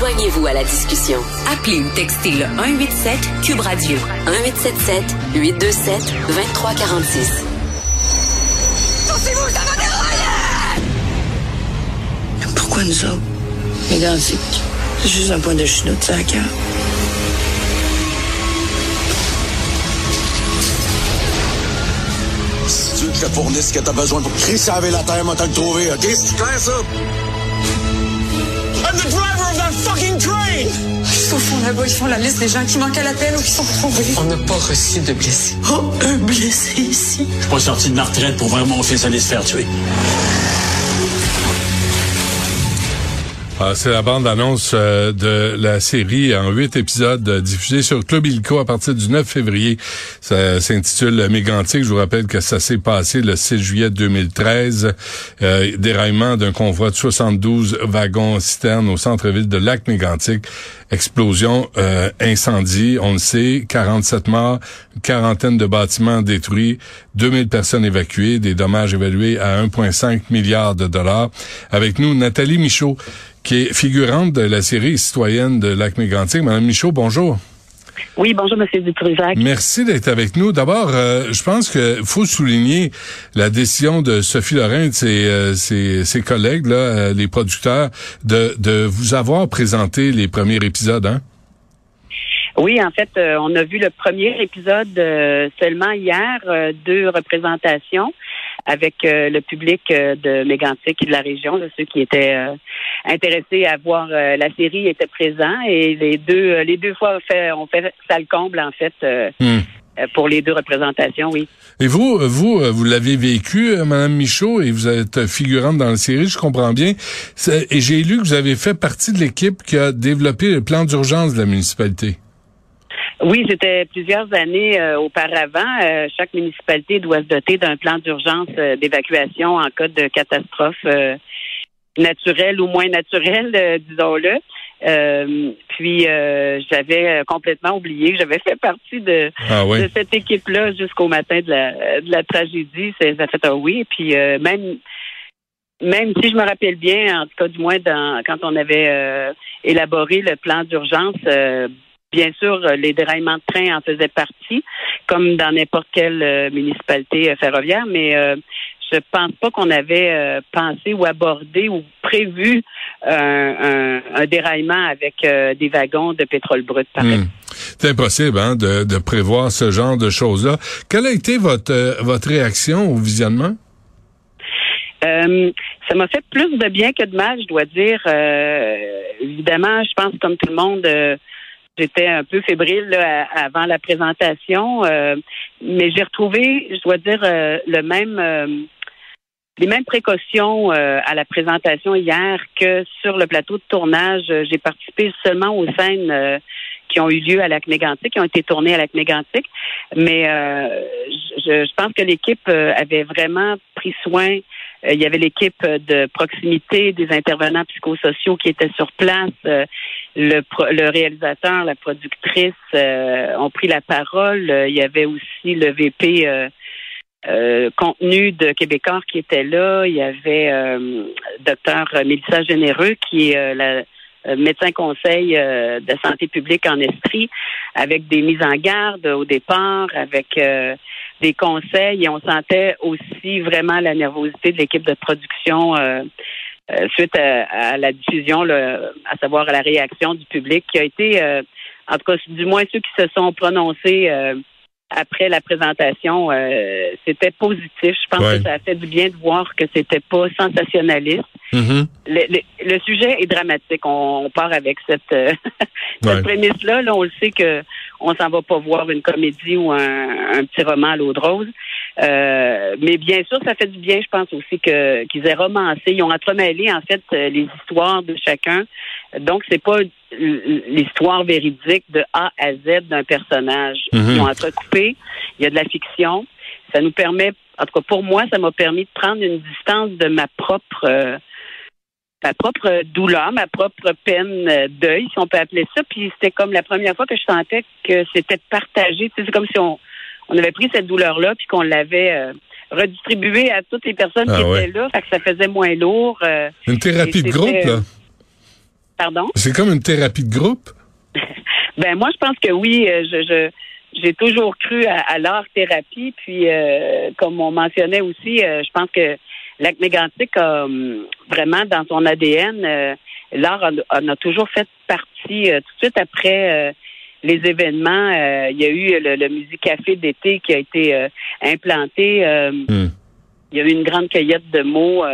Joignez-vous à la discussion. Appelez ou textez le 187 Cube Radio 1877 827 2346. Pourquoi nous autres? Mégantic. C'est juste un point de chute de sac. Si tu veux que je te fournisse ce que t'as besoin pour crisser avec la terre, moi t'as le trouver, ok? C'est clair, ça? I'm the driver fucking train! Ils sont au fond là-bas, ils font la liste des gens qui manquent à l'appel ou qui sont retrouvés. On n'a pas reçu de blessés. Oh, un blessé ici. Je suis pas sorti de ma retraite pour voir mon fils aller se faire tuer. Ah, c'est la bande-annonce euh, de la série en huit épisodes euh, diffusée sur Club Illico à partir du 9 février. Ça s'intitule Mégantic. Je vous rappelle que ça s'est passé le 6 juillet 2013. Euh, déraillement d'un convoi de 72 wagons citernes au centre-ville de Lac-Mégantic. Explosion, euh, incendie, on le sait, 47 morts, quarantaine de bâtiments détruits, 2000 personnes évacuées, des dommages évalués à 1,5 milliard de dollars. Avec nous, Nathalie Michaud qui est figurante de la série citoyenne de Lac-Mégantic. Madame Michaud, bonjour. Oui, bonjour, Monsieur Dutrisac. Merci d'être avec nous. D'abord, euh, je pense qu'il faut souligner la décision de Sophie Lorrain et de ses, euh, ses, ses collègues, là, euh, les producteurs, de, de vous avoir présenté les premiers épisodes. Hein? Oui, en fait, euh, on a vu le premier épisode euh, seulement hier, euh, deux représentations avec le public de Mégantic et de la région, là, ceux qui étaient intéressés à voir la série étaient présents et les deux les deux fois on fait on fait ça le comble en fait Hmm. pour les deux représentations, oui. Et vous, vous, vous l'avez vécu, Madame Michaud, et vous êtes figurante dans la série, je comprends bien. Et j'ai lu que vous avez fait partie de l'équipe qui a développé le plan d'urgence de la municipalité. Oui, c'était plusieurs années euh, auparavant. Euh, chaque municipalité doit se doter d'un plan d'urgence euh, d'évacuation en cas de catastrophe euh, naturelle ou moins naturelle, euh, disons-le. Euh, puis euh, j'avais complètement oublié que j'avais fait partie de, Ah oui. de cette équipe-là jusqu'au matin de la, de la tragédie. Ça fait un oui. Puis euh, même même si je me rappelle bien, en tout cas du moins dans, quand on avait euh, élaboré le plan d'urgence, euh, bien sûr, euh, les déraillements de train en faisaient partie, comme dans n'importe quelle euh, municipalité euh, ferroviaire, mais je pense pas qu'on avait euh, pensé ou abordé ou prévu euh, un, un déraillement avec euh, des wagons de pétrole brut, par exemple. Hmm. C'est impossible hein, de, de prévoir ce genre de choses-là. Quelle a été votre, votre réaction au visionnement? Ça m'a fait plus de bien que de mal, je dois dire. Évidemment, je pense comme tout le monde, j'étais un peu fébrile avant la présentation, euh, mais j'ai retrouvé, je dois dire, euh, le même, euh, les mêmes précautions à la présentation hier que sur le plateau de tournage. J'ai participé seulement aux scènes qui ont eu lieu à Lac Mégantic, qui ont été tournées à Lac Mégantic, mais je, je pense que l'équipe avait vraiment pris soin il y avait l'équipe de proximité des intervenants psychosociaux qui étaient sur place. Euh, le, le réalisateur, la productrice euh, ont pris la parole. Euh, il y avait aussi le VP euh, euh, contenu de Québécois qui était là. Il y avait euh, docteur Mélissa Généreux qui est euh, la euh, médecin conseil euh, de santé publique en Estrie, avec des mises en garde au départ, avec euh, des conseils et on sentait aussi vraiment la nervosité de l'équipe de production euh, euh, suite à, à la diffusion, à savoir à la réaction du public qui a été, euh, en tout cas, du moins ceux qui se sont prononcés euh, après la présentation, euh, c'était positif. Je pense Ouais. que ça a fait du bien de voir que c'était pas sensationnaliste. Mhm. Le, le- le sujet est dramatique. On, on part avec cette, euh, cette Ouais. prémisse-là. Là, on le sait que on s'en va pas voir une comédie ou un, un petit roman à l'eau de rose. Euh, mais bien sûr, ça fait du bien, je pense aussi que qu'ils aient romancé. Ils ont entremêlé en fait euh, les histoires de chacun. Donc, c'est pas l'histoire véridique de A à Z d'un personnage. Ils ont entrecoupé. Il y a de la fiction. Ça nous permet, en tout cas pour moi, ça m'a permis de prendre une distance de ma propre euh, ma propre douleur, ma propre peine, deuil, si on peut appeler ça. Puis c'était comme la première fois que je sentais que c'était partagé. C'est comme si on, on avait pris cette douleur-là puis qu'on l'avait euh, redistribuée à toutes les personnes Ah qui ouais. étaient là. Fait que ça faisait moins lourd. euh. Une thérapie de groupe, là? Pardon? C'est comme une thérapie de groupe? ben moi, je pense que oui. Euh, je, je j'ai toujours cru à, l'art thérapie. Puis, euh, comme on mentionnait aussi, euh, je pense que Lac Mégantic a hum, vraiment dans son ADN, l'art en a, toujours fait partie. tout de suite après les événements, il y a eu le, le Musique Café d'été qui a été implanté. Hmm. Il y a eu une grande cueillette de mots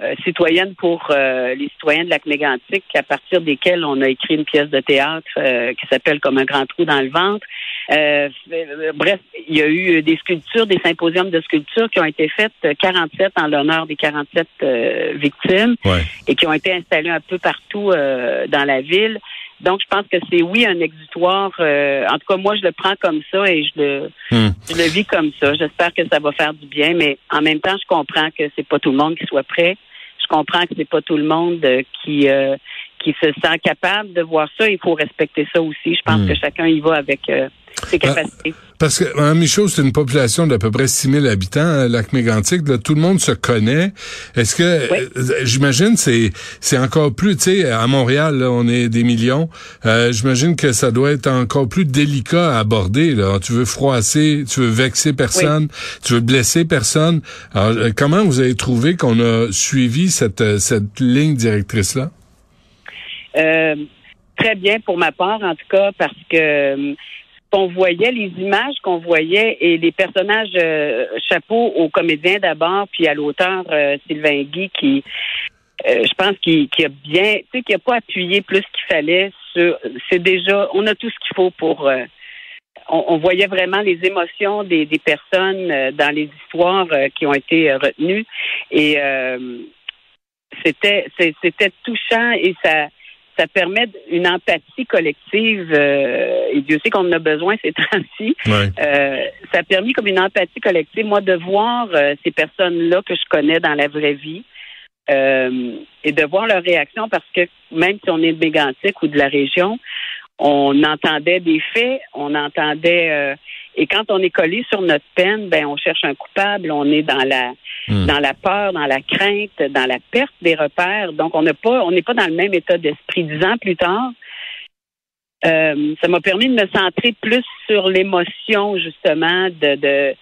euh, citoyenne pour euh, les citoyens de lac mégantic à partir desquels on a écrit une pièce de théâtre euh, qui s'appelle Comme un grand trou dans le ventre. bref, il y a eu des sculptures, des symposiums de sculptures qui ont été faites 47 en l'honneur des 47 victimes et qui ont été installées un peu partout dans la ville. Donc, je pense que c'est oui un exutoire. en tout cas, moi, je le prends comme ça et je le, hmm. je le vis comme ça. J'espère que ça va faire du bien, mais en même temps, je comprends que c'est pas tout le monde qui soit prêt je comprends que c'est pas tout le monde euh, qui euh, qui se sent capable de voir ça. Il faut respecter ça aussi. Je pense hmm. que chacun y va avec euh, ses ben, capacités. Parce que Mme Michaud, c'est une population d'à peu près 6 000 habitants, hein, lac mégantic. tout le monde se connaît. Est-ce que, j'imagine, c'est c'est encore plus, tu sais, à Montréal, on est des millions. j'imagine que ça doit être encore plus délicat à aborder. Là. Tu veux froisser, tu veux vexer personne, tu veux blesser personne. Alors, comment vous avez trouvé qu'on a suivi cette, cette ligne directrice-là? Euh, très bien pour ma part, en tout cas, parce que euh, qu'on voyait, les images qu'on voyait et les personnages euh, chapeau aux comédiens d'abord, puis à l'auteur Sylvain Guy qui, je pense, qui, a bien, tu sais, qui a pas appuyé plus qu'il fallait sur. C'est déjà, on a tout ce qu'il faut pour. On, voyait vraiment les émotions des, des personnes dans les histoires qui ont été retenues et c'était c'était touchant et ça ça permet une empathie collective, euh, et Dieu sait qu'on en a besoin ces temps-ci. Euh, ça a permis comme une empathie collective, moi, de voir euh, ces personnes-là que je connais dans la vraie vie et de voir leur réaction parce que même si on est de Mégantic ou de la région, on entendait des faits, on entendait et quand on est collé sur notre peine, ben on cherche un coupable, on est dans la Hmm. dans la peur, dans la crainte, dans la perte des repères. Donc, on n'a pas, on n'est pas dans le même état d'esprit. Dix ans plus tard, euh, ça m'a permis de me centrer plus sur l'émotion, justement, de, de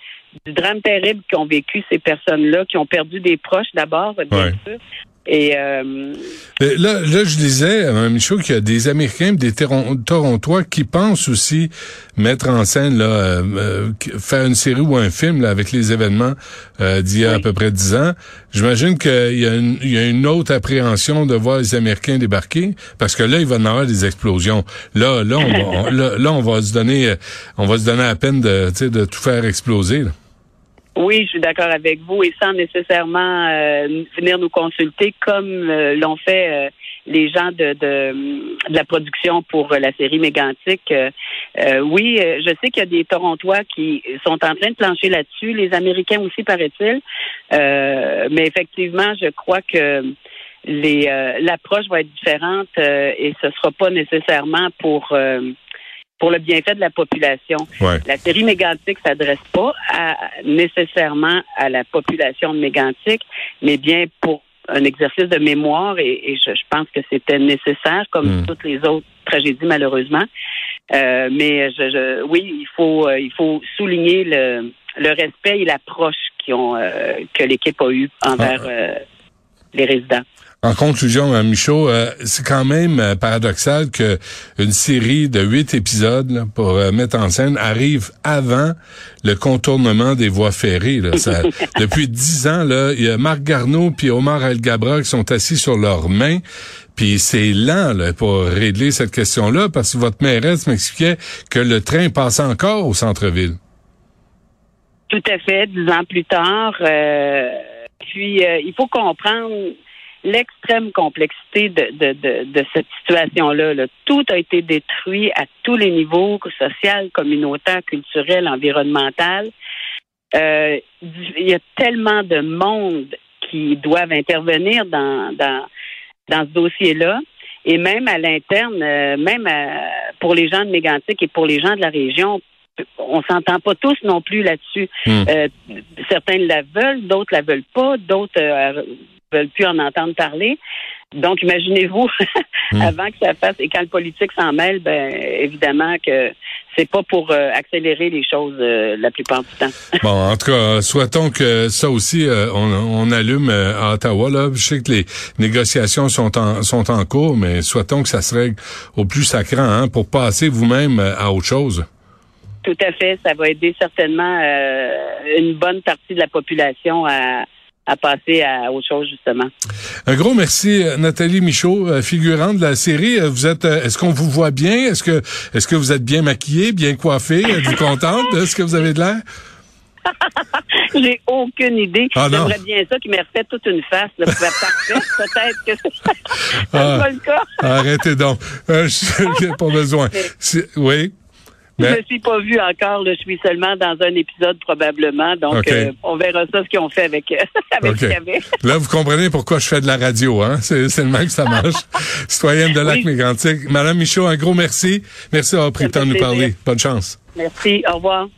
du drame terrible qu'ont vécu ces personnes-là, qui ont perdu des proches d'abord, bien sûr, et euh... là, là, je disais, euh, Michaud, qu'il y a des Américains, des Torontois qui pensent aussi mettre en scène, là, euh, euh, faire une série ou un film là, avec les événements d'il y a à peu près dix ans. J'imagine qu'il y, a une, il y a une autre appréhension de voir les Américains débarquer, parce que là, il va y avoir des explosions. Là, là, on va, là, on va se donner, on va se donner la peine de, de tout faire exploser. Là. Oui, je suis d'accord avec vous et sans nécessairement euh, venir nous consulter comme euh, l'ont fait euh, les gens de, de, la production pour la série Mégantique. oui, je sais qu'il y a des Torontois qui sont en train de plancher là-dessus, les Américains aussi, paraît-il. mais effectivement, je crois que les l'approche va être différente et ce sera pas nécessairement pour pour le bienfait de la population. La série Mégantic s'adresse pas nécessairement à la population de Mégantic, mais bien pour un exercice de mémoire et, je, pense que c'était nécessaire, comme hmm. toutes les autres tragédies malheureusement. Euh, mais je, oui, il faut euh, il faut souligner le, le respect et l'approche ont euh, que l'équipe a eu envers ah. les résidents. En conclusion, euh, Michaud, euh, c'est quand même euh, paradoxal que une série de huit épisodes pour mettre en scène arrive avant le contournement des voies ferrées. depuis dix ans, là, il y a Marc Garneau puis Omar El Gabra qui sont assis sur leurs mains. Puis c'est lent là, pour régler cette question-là parce que votre mairesse m'expliquait que le train passe encore au centre-ville. Tout à fait, dix ans plus tard. puis il faut comprendre l'extrême complexité de, de, de, de cette situation-là. Là. Tout a été détruit à tous les niveaux, social, communautaire, culturel, environnemental. Euh, il y a tellement de monde qui doivent intervenir dans, dans, dans ce dossier-là. Et même à l'interne, euh, même pour les gens de Mégantic et pour les gens de la région, on s'entend pas tous non plus là-dessus. Hmm. Euh, certains la veulent, d'autres la veulent pas, d'autres euh, veulent plus en entendre parler. donc, imaginez-vous, Hmm. avant que ça fasse, et quand le politique s'en mêle, ben évidemment que c'est pas pour euh, accélérer les choses euh, la plupart du temps. Bon, en tout cas, souhaitons que ça aussi, euh, on, on, allume à Ottawa. Là. Je sais que les négociations sont en, sont en cours, mais souhaitons que ça se règle au plus sacrant hein, pour passer vous-même à autre chose. Tout à fait. Ça va aider certainement une bonne partie de la population à à passer à autre chose justement. Un gros merci Nathalie Michaud, figurante de la série. Vous êtes est-ce qu'on vous voit bien? Est-ce que est-ce que vous êtes bien maquillée, bien coiffée Êtes-vous contente de ce que vous avez de l'air? J'ai aucune idée. Ah, J'aimerais bien ça qui m'ait refait toute une face. Là, parfait. Peut-être que ça ah, pas le cas. arrêtez donc. Euh, je n'ai pas besoin. Oui. Je ne suis pas vue encore. Là. Je suis seulement dans un épisode probablement. Donc, okay. euh, on verra ça, ce qu'ils ont fait avec, avec okay. ce. Là, vous comprenez pourquoi je fais de la radio. Hein? C'est, c'est le même que ça marche. Citoyenne de Lac-Mégantic. Madame Michaud, un gros merci. Merci d'avoir pris le temps de nous parler. Bonne chance. Merci. Au revoir.